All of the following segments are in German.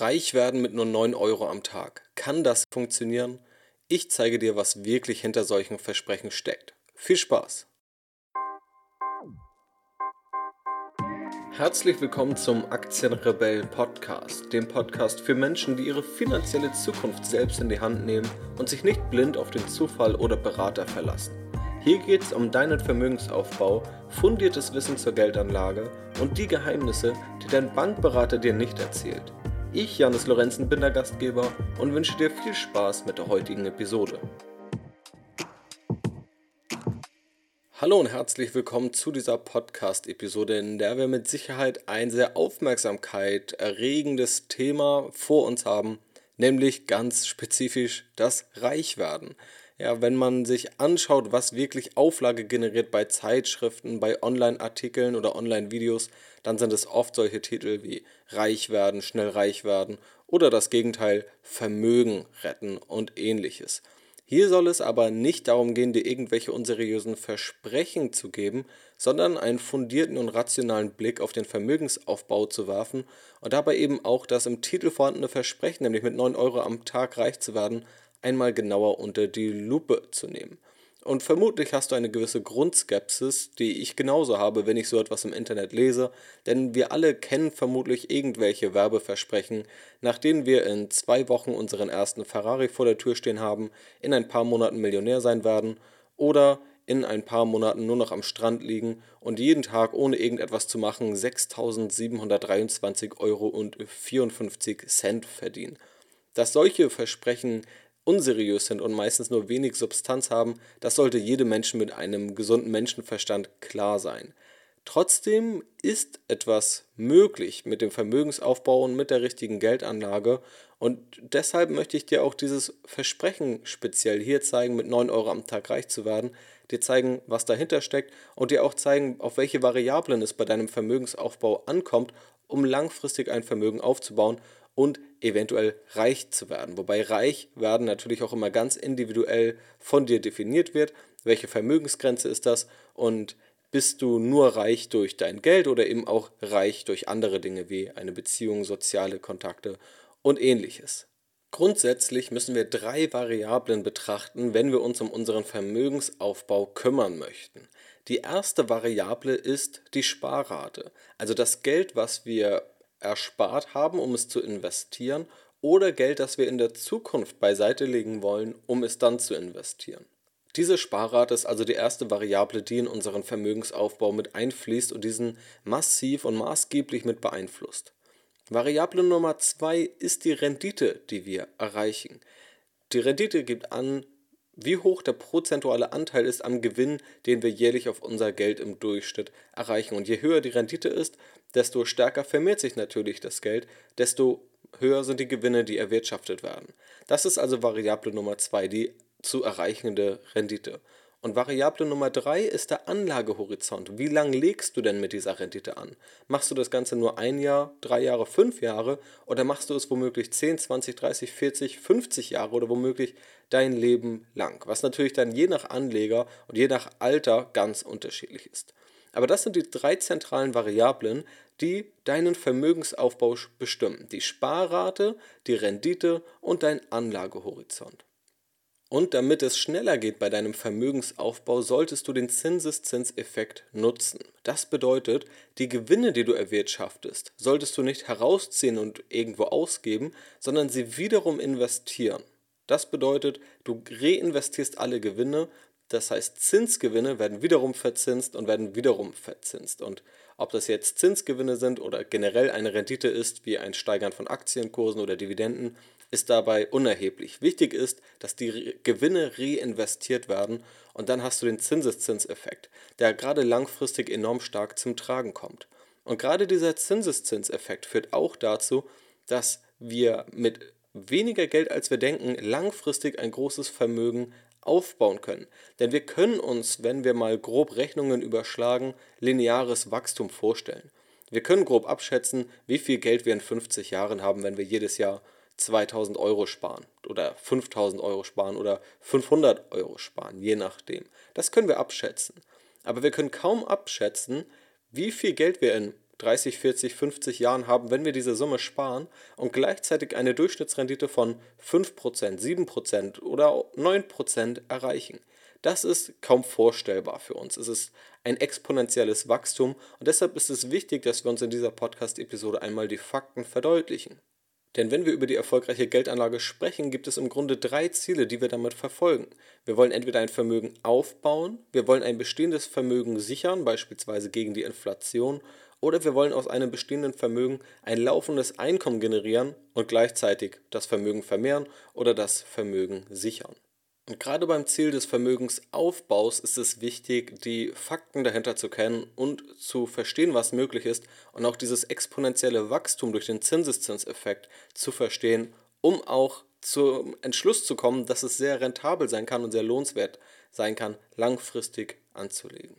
Reich werden mit nur 9 Euro am Tag. Kann das funktionieren? Ich zeige dir, was wirklich hinter solchen Versprechen steckt. Viel Spaß! Herzlich willkommen zum Aktienrebell Podcast, dem Podcast für Menschen, die ihre finanzielle Zukunft selbst in die Hand nehmen und sich nicht blind auf den Zufall oder Berater verlassen. Hier geht es um deinen Vermögensaufbau, fundiertes Wissen zur Geldanlage und die Geheimnisse, die dein Bankberater dir nicht erzählt. Ich, Janis Lorenzen, bin der Gastgeber und wünsche dir viel Spaß mit der heutigen Episode. Hallo und herzlich willkommen zu dieser Podcast-Episode, in der wir mit Sicherheit ein sehr Aufmerksamkeit erregendes Thema vor uns haben, nämlich ganz spezifisch das Reichwerden. Ja, wenn man sich anschaut, was wirklich Auflage generiert bei Zeitschriften, bei Online-Artikeln oder Online-Videos, dann sind es oft solche Titel wie Reich werden, schnell reich werden oder das Gegenteil Vermögen retten und ähnliches. Hier soll es aber nicht darum gehen, dir irgendwelche unseriösen Versprechen zu geben, sondern einen fundierten und rationalen Blick auf den Vermögensaufbau zu werfen und dabei eben auch das im Titel vorhandene Versprechen, nämlich mit 9 Euro am Tag reich zu werden, einmal genauer unter die Lupe zu nehmen. Und vermutlich hast du eine gewisse Grundskepsis, die ich genauso habe, wenn ich so etwas im Internet lese, denn wir alle kennen vermutlich irgendwelche Werbeversprechen, nach denen wir in zwei Wochen unseren ersten Ferrari vor der Tür stehen haben, in ein paar Monaten Millionär sein werden oder in ein paar Monaten nur noch am Strand liegen und jeden Tag ohne irgendetwas zu machen 6.723 Euro und 54 Cent verdienen. Dass solche Versprechen unseriös sind und meistens nur wenig Substanz haben, das sollte jedem Menschen mit einem gesunden Menschenverstand klar sein. Trotzdem ist etwas möglich mit dem Vermögensaufbau und mit der richtigen Geldanlage und deshalb möchte ich dir auch dieses Versprechen speziell hier zeigen, mit 9 Euro am Tag reich zu werden, dir zeigen, was dahinter steckt und dir auch zeigen, auf welche Variablen es bei deinem Vermögensaufbau ankommt, um langfristig ein Vermögen aufzubauen und eventuell reich zu werden. Wobei reich werden natürlich auch immer ganz individuell von dir definiert wird. Welche Vermögensgrenze ist das? Und bist du nur reich durch dein Geld oder eben auch reich durch andere Dinge wie eine Beziehung, soziale Kontakte und ähnliches? Grundsätzlich müssen wir drei Variablen betrachten, wenn wir uns um unseren Vermögensaufbau kümmern möchten. Die erste Variable ist die Sparrate, also das Geld, was wir erspart haben, um es zu investieren, oder Geld, das wir in der Zukunft beiseite legen wollen, um es dann zu investieren. Diese Sparrate ist also die erste Variable, die in unseren Vermögensaufbau mit einfließt und diesen massiv und maßgeblich mit beeinflusst. Variable Nummer zwei ist die Rendite, die wir erreichen. Die Rendite gibt an, wie hoch der prozentuale Anteil ist am Gewinn, den wir jährlich auf unser Geld im Durchschnitt erreichen. Und je höher die Rendite ist, desto stärker vermehrt sich natürlich das Geld, desto höher sind die Gewinne, die erwirtschaftet werden. Das ist also Variable Nummer 2, die zu erreichende Rendite. Und Variable Nummer drei ist der Anlagehorizont. Wie lang legst du denn mit dieser Rendite an? Machst du das Ganze nur ein Jahr, drei Jahre, fünf Jahre oder machst du es womöglich 10, 20, 30, 40, 50 Jahre oder womöglich dein Leben lang? Was natürlich dann je nach Anleger und je nach Alter ganz unterschiedlich ist. Aber das sind die drei zentralen Variablen, die deinen Vermögensaufbau bestimmen. Die Sparrate, die Rendite und dein Anlagehorizont. Und damit es schneller geht bei deinem Vermögensaufbau, solltest du den Zinseszinseffekt nutzen. Das bedeutet, die Gewinne, die du erwirtschaftest, solltest du nicht herausziehen und irgendwo ausgeben, sondern sie wiederum investieren. Das bedeutet, du reinvestierst alle Gewinne, das heißt Zinsgewinne werden wiederum verzinst und werden wiederum verzinst. Und ob das jetzt Zinsgewinne sind oder generell eine Rendite ist, wie ein Steigern von Aktienkursen oder Dividenden, ist dabei unerheblich. Wichtig ist, dass die Gewinne reinvestiert werden und dann hast du den Zinseszinseffekt, der gerade langfristig enorm stark zum Tragen kommt. Und gerade dieser Zinseszinseffekt führt auch dazu, dass wir mit weniger Geld als wir denken langfristig ein großes Vermögen aufbauen können. Denn wir können uns, wenn wir mal grob Rechnungen überschlagen, lineares Wachstum vorstellen. Wir können grob abschätzen, wie viel Geld wir in 50 Jahren haben, wenn wir jedes Jahr 2000 Euro sparen oder 5000 Euro sparen oder 500 Euro sparen, je nachdem. Das können wir abschätzen. Aber wir können kaum abschätzen, wie viel Geld wir in 30, 40, 50 Jahren haben, wenn wir diese Summe sparen und gleichzeitig eine Durchschnittsrendite von 5%, 7% oder 9% erreichen. Das ist kaum vorstellbar für uns. Es ist ein exponentielles Wachstum und deshalb ist es wichtig, dass wir uns in dieser Podcast-Episode einmal die Fakten verdeutlichen. Denn wenn wir über die erfolgreiche Geldanlage sprechen, gibt es im Grunde drei Ziele, die wir damit verfolgen. Wir wollen entweder ein Vermögen aufbauen, wir wollen ein bestehendes Vermögen sichern, beispielsweise gegen die Inflation, oder wir wollen aus einem bestehenden Vermögen ein laufendes Einkommen generieren und gleichzeitig das Vermögen vermehren oder das Vermögen sichern. Und gerade beim Ziel des Vermögensaufbaus ist es wichtig, die Fakten dahinter zu kennen und zu verstehen, was möglich ist und auch dieses exponentielle Wachstum durch den Zinseszinseffekt zu verstehen, um auch zum Entschluss zu kommen, dass es sehr rentabel sein kann und sehr lohnenswert sein kann, langfristig anzulegen.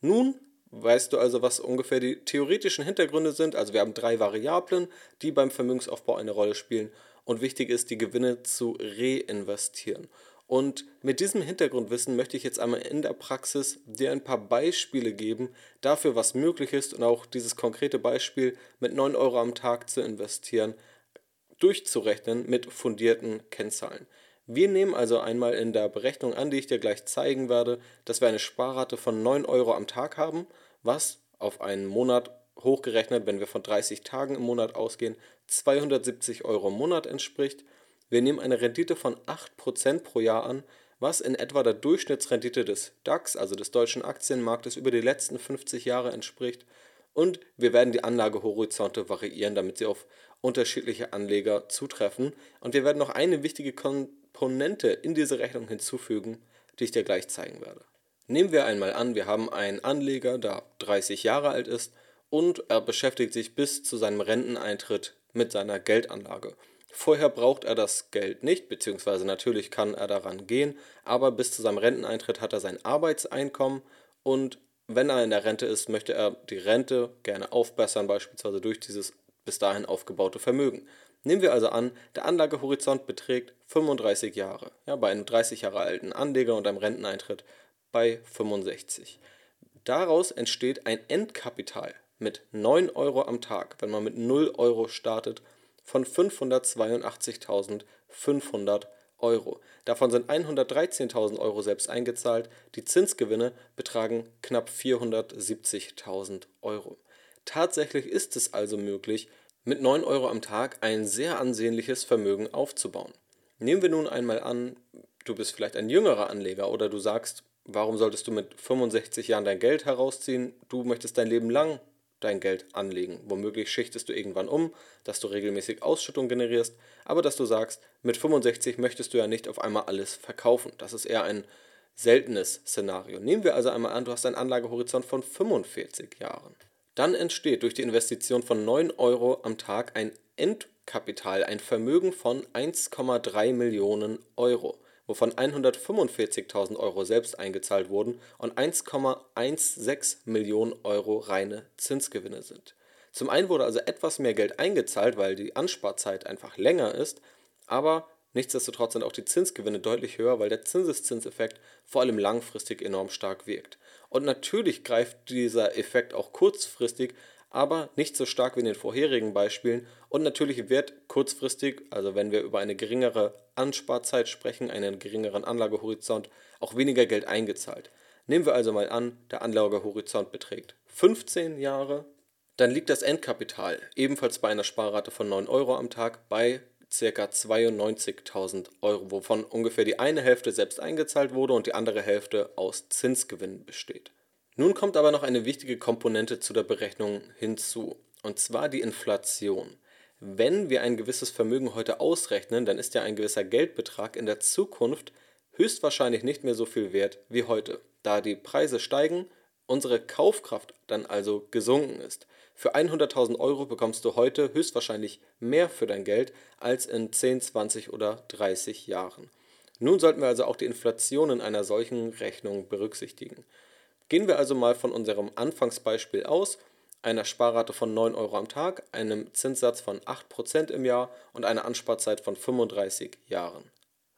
Nun weißt du also, was ungefähr die theoretischen Hintergründe sind. Also wir haben drei Variablen, die beim Vermögensaufbau eine Rolle spielen und wichtig ist, die Gewinne zu reinvestieren. Und mit diesem Hintergrundwissen möchte ich jetzt einmal in der Praxis dir ein paar Beispiele geben dafür, was möglich ist und auch dieses konkrete Beispiel mit 9 Euro am Tag zu investieren, durchzurechnen mit fundierten Kennzahlen. Wir nehmen also einmal in der Berechnung an, die ich dir gleich zeigen werde, dass wir eine Sparrate von 9 Euro am Tag haben, was auf einen Monat hochgerechnet, wenn wir von 30 Tagen im Monat ausgehen, 270 Euro im Monat entspricht. Wir nehmen eine Rendite von 8% pro Jahr an, was in etwa der Durchschnittsrendite des DAX, also des deutschen Aktienmarktes, über die letzten 50 Jahre entspricht. Und wir werden die Anlagehorizonte variieren, damit sie auf unterschiedliche Anleger zutreffen. Und wir werden noch eine wichtige Komponente in diese Rechnung hinzufügen, die ich dir gleich zeigen werde. Nehmen wir einmal an, wir haben einen Anleger, der 30 Jahre alt ist und er beschäftigt sich bis zu seinem Renteneintritt mit seiner Geldanlage. Vorher braucht er das Geld nicht, beziehungsweise natürlich kann er daran gehen, aber bis zu seinem Renteneintritt hat er sein Arbeitseinkommen und wenn er in der Rente ist, möchte er die Rente gerne aufbessern, beispielsweise durch dieses bis dahin aufgebaute Vermögen. Nehmen wir also an, der Anlagehorizont beträgt 35 Jahre, ja, bei einem 30 Jahre alten Anleger und einem Renteneintritt bei 65. Daraus entsteht ein Endkapital mit 9 Euro am Tag, wenn man mit 0 Euro startet von 582.500 Euro. Davon sind 113.000 Euro selbst eingezahlt. Die Zinsgewinne betragen knapp 470.000 Euro. Tatsächlich ist es also möglich, mit 9 Euro am Tag ein sehr ansehnliches Vermögen aufzubauen. Nehmen wir nun einmal an, du bist vielleicht ein jüngerer Anleger oder du sagst, warum solltest du mit 65 Jahren dein Geld herausziehen? Du möchtest dein Leben lang dein Geld anlegen. Womöglich schichtest du irgendwann um, dass du regelmäßig Ausschüttung generierst, aber dass du sagst, mit 65 möchtest du ja nicht auf einmal alles verkaufen. Das ist eher ein seltenes Szenario. Nehmen wir also einmal an, du hast einen Anlagehorizont von 45 Jahren. Dann entsteht durch die Investition von 9 Euro am Tag ein Endkapital, ein Vermögen von 1,3 Millionen Euro wovon 145.000 Euro selbst eingezahlt wurden und 1,16 Millionen Euro reine Zinsgewinne sind. Zum einen wurde also etwas mehr Geld eingezahlt, weil die Ansparzeit einfach länger ist, aber nichtsdestotrotz sind auch die Zinsgewinne deutlich höher, weil der Zinseszinseffekt vor allem langfristig enorm stark wirkt. Und natürlich greift dieser Effekt auch kurzfristig, aber nicht so stark wie in den vorherigen Beispielen. Und natürlich wird kurzfristig, also wenn wir über eine geringere Ansparzeit sprechen, einen geringeren Anlagehorizont, auch weniger Geld eingezahlt. Nehmen wir also mal an, der Anlagehorizont beträgt 15 Jahre, dann liegt das Endkapital ebenfalls bei einer Sparrate von 9 Euro am Tag bei ca. 92.000 Euro, wovon ungefähr die eine Hälfte selbst eingezahlt wurde und die andere Hälfte aus Zinsgewinn besteht. Nun kommt aber noch eine wichtige Komponente zu der Berechnung hinzu, und zwar die Inflation. Wenn wir ein gewisses Vermögen heute ausrechnen, dann ist ja ein gewisser Geldbetrag in der Zukunft höchstwahrscheinlich nicht mehr so viel wert wie heute, da die Preise steigen, unsere Kaufkraft dann also gesunken ist. Für 100.000 Euro bekommst du heute höchstwahrscheinlich mehr für dein Geld als in 10, 20 oder 30 Jahren. Nun sollten wir also auch die Inflation in einer solchen Rechnung berücksichtigen. Gehen wir also mal von unserem Anfangsbeispiel aus, einer Sparrate von 9 Euro am Tag, einem Zinssatz von 8% im Jahr und einer Ansparzeit von 35 Jahren.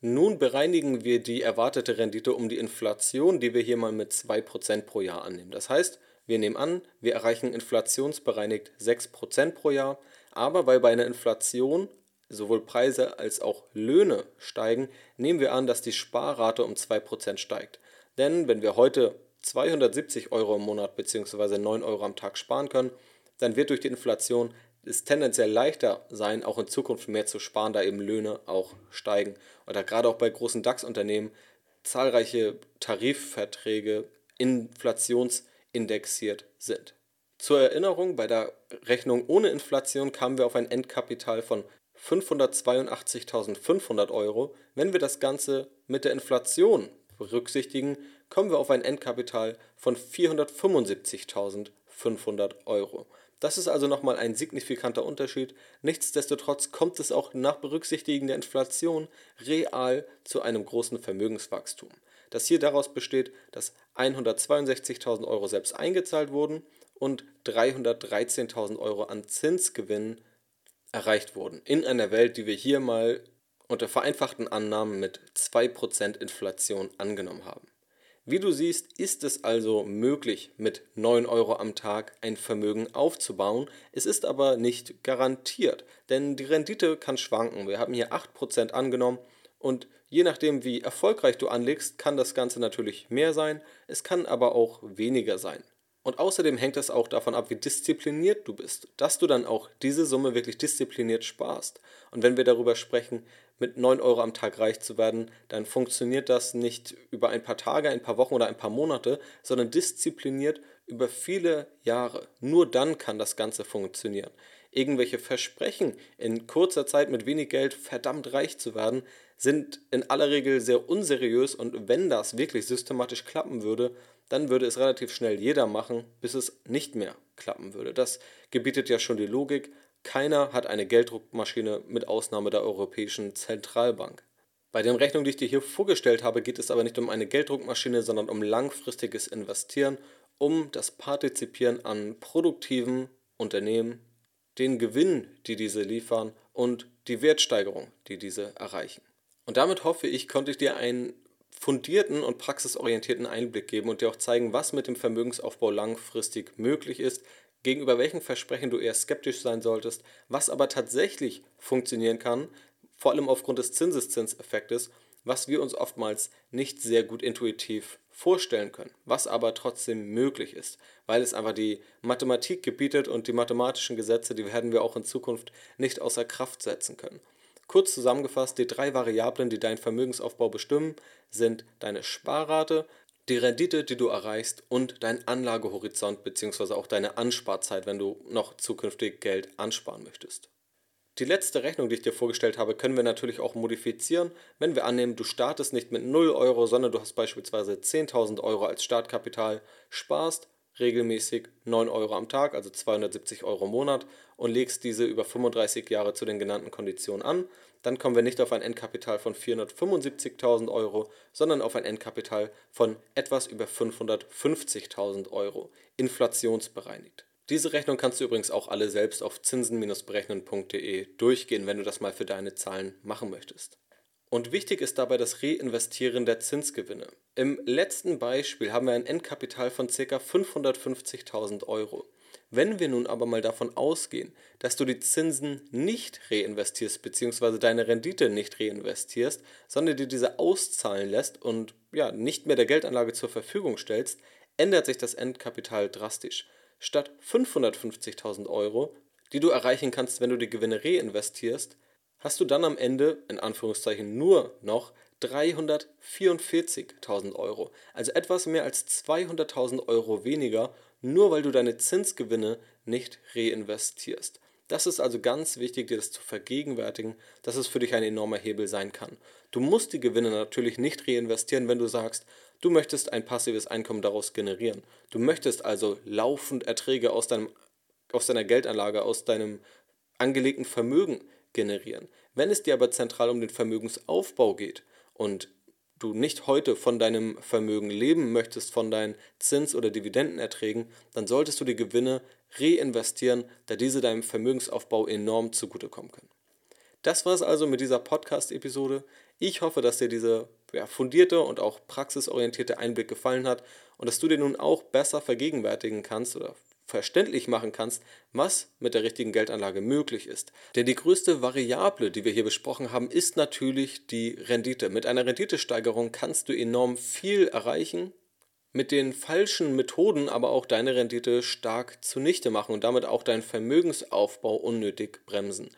Nun bereinigen wir die erwartete Rendite um die Inflation, die wir hier mal mit 2% pro Jahr annehmen. Das heißt, Wir nehmen an, wir erreichen inflationsbereinigt 6% pro Jahr, aber weil bei einer Inflation sowohl Preise als auch Löhne steigen, nehmen wir an, dass die Sparrate um 2% steigt. Denn wenn wir heute 270 Euro im Monat bzw. 9 Euro am Tag sparen können, dann wird durch die Inflation es tendenziell leichter sein, auch in Zukunft mehr zu sparen, da eben Löhne auch steigen. Oder gerade auch bei großen DAX-Unternehmen zahlreiche Tarifverträge inflationsindexiert sind. Zur Erinnerung, bei der Rechnung ohne Inflation kamen wir auf ein Endkapital von 582.500 Euro. Wenn wir das Ganze mit der Inflation berücksichtigen, kommen wir auf ein Endkapital von 475.500 Euro. Das ist also nochmal ein signifikanter Unterschied. Nichtsdestotrotz kommt es auch nach Berücksichtigen der Inflation real zu einem großen Vermögenswachstum. Das hier daraus besteht, dass 162.000 Euro selbst eingezahlt wurden und 313.000 Euro an Zinsgewinn erreicht wurden. In einer Welt, die wir hier mal unter vereinfachten Annahmen mit 2% Inflation angenommen haben. Wie du siehst, ist es also möglich, mit 9 Euro am Tag ein Vermögen aufzubauen. Es ist aber nicht garantiert, denn die Rendite kann schwanken. Wir haben hier 8% angenommen und je nachdem, wie erfolgreich du anlegst, kann das Ganze natürlich mehr sein, es kann aber auch weniger sein. Und außerdem hängt es auch davon ab, wie diszipliniert du bist, dass du dann auch diese Summe wirklich diszipliniert sparst. Und wenn wir darüber sprechen, mit 9 Euro am Tag reich zu werden, dann funktioniert das nicht über ein paar Tage, ein paar Wochen oder ein paar Monate, sondern diszipliniert über viele Jahre. Nur dann kann das Ganze funktionieren. Irgendwelche Versprechen, in kurzer Zeit mit wenig Geld verdammt reich zu werden, sind in aller Regel sehr unseriös und wenn das wirklich systematisch klappen würde, dann würde es relativ schnell jeder machen, bis es nicht mehr klappen würde. Das gebietet ja schon die Logik. Keiner hat eine Gelddruckmaschine mit Ausnahme der Europäischen Zentralbank. Bei den Rechnungen, die ich dir hier vorgestellt habe, geht es aber nicht um eine Gelddruckmaschine, sondern um langfristiges Investieren, um das Partizipieren an produktiven Unternehmen, den Gewinn, die diese liefern und die Wertsteigerung, die diese erreichen. Und damit hoffe ich, konnte ich dir einen fundierten und praxisorientierten Einblick geben und dir auch zeigen, was mit dem Vermögensaufbau langfristig möglich ist, gegenüber welchen Versprechen du eher skeptisch sein solltest, was aber tatsächlich funktionieren kann, vor allem aufgrund des Zinseszinseffektes, was wir uns oftmals nicht sehr gut intuitiv vorstellen können, was aber trotzdem möglich ist, weil es einfach die Mathematik gebietet und die mathematischen Gesetze, die werden wir auch in Zukunft nicht außer Kraft setzen können. Kurz zusammengefasst, die drei Variablen, die deinen Vermögensaufbau bestimmen, sind deine Sparrate, die Rendite, die du erreichst und dein Anlagehorizont bzw. auch deine Ansparzeit, wenn du noch zukünftig Geld ansparen möchtest. Die letzte Rechnung, die ich dir vorgestellt habe, können wir natürlich auch modifizieren, wenn wir annehmen, du startest nicht mit 0 Euro, sondern du hast beispielsweise 10.000 Euro als Startkapital, sparst regelmäßig 9 Euro am Tag, also 270 Euro im Monat und legst diese über 35 Jahre zu den genannten Konditionen an, dann kommen wir nicht auf ein Endkapital von 475.000 Euro, sondern auf ein Endkapital von etwas über 550.000 Euro, inflationsbereinigt. Diese Rechnung kannst du übrigens auch alle selbst auf zinsen-berechnen.de durchgehen, wenn du das mal für deine Zahlen machen möchtest. Und wichtig ist dabei das Reinvestieren der Zinsgewinne. Im letzten Beispiel haben wir ein Endkapital von ca. 550.000 Euro. Wenn wir nun aber mal davon ausgehen, dass du die Zinsen nicht reinvestierst bzw. deine Rendite nicht reinvestierst, sondern dir diese auszahlen lässt und ja, nicht mehr der Geldanlage zur Verfügung stellst, ändert sich das Endkapital drastisch. Statt 550.000 Euro, die du erreichen kannst, wenn du die Gewinne reinvestierst, hast du dann am Ende, in Anführungszeichen, nur noch 344.000 Euro. Also etwas mehr als 200.000 Euro weniger, nur weil du deine Zinsgewinne nicht reinvestierst. Das ist also ganz wichtig, dir das zu vergegenwärtigen, dass es für dich ein enormer Hebel sein kann. Du musst die Gewinne natürlich nicht reinvestieren, wenn du sagst, du möchtest ein passives Einkommen daraus generieren. Du möchtest also laufend Erträge aus, deinem, aus deiner Geldanlage, aus deinem angelegten Vermögen generieren. Wenn es dir aber zentral um den Vermögensaufbau geht und du nicht heute von deinem Vermögen leben möchtest, von deinen Zins- oder Dividendenerträgen, dann solltest du die Gewinne reinvestieren, da diese deinem Vermögensaufbau enorm zugutekommen können. Das war es also mit dieser Podcast-Episode. Ich hoffe, dass dir diese ja, fundierte und auch praxisorientierte Einblick gefallen hat und dass du dir nun auch besser vergegenwärtigen kannst oder verständlich machen kannst, was mit der richtigen Geldanlage möglich ist. Denn die größte Variable, die wir hier besprochen haben, ist natürlich die Rendite. Mit einer Renditesteigerung kannst du enorm viel erreichen, mit den falschen Methoden aber auch deine Rendite stark zunichte machen und damit auch deinen Vermögensaufbau unnötig bremsen.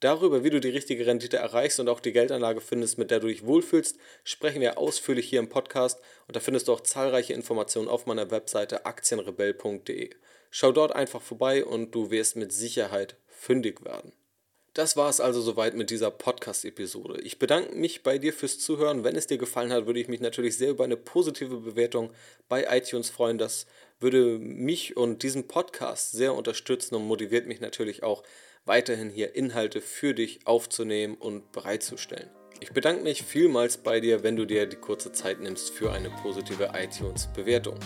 Darüber, wie du die richtige Rendite erreichst und auch die Geldanlage findest, mit der du dich wohlfühlst, sprechen wir ausführlich hier im Podcast und da findest du auch zahlreiche Informationen auf meiner Webseite aktienrebell.de. Schau dort einfach vorbei und du wirst mit Sicherheit fündig werden. Das war es also soweit mit dieser Podcast-Episode. Ich bedanke mich bei dir fürs Zuhören. Wenn es dir gefallen hat, würde ich mich natürlich sehr über eine positive Bewertung bei iTunes freuen. Das würde mich und diesen Podcast sehr unterstützen und motiviert mich natürlich auch weiterhin hier Inhalte für dich aufzunehmen und bereitzustellen. Ich bedanke mich vielmals bei dir, wenn du dir die kurze Zeit nimmst für eine positive iTunes-Bewertung.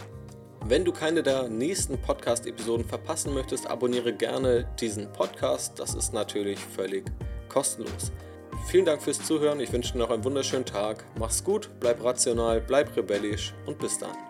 Wenn du keine der nächsten Podcast-Episoden verpassen möchtest, abonniere gerne diesen Podcast. Das ist natürlich völlig kostenlos. Vielen Dank fürs Zuhören. Ich wünsche dir noch einen wunderschönen Tag. Mach's gut, bleib rational, bleib rebellisch und bis dann.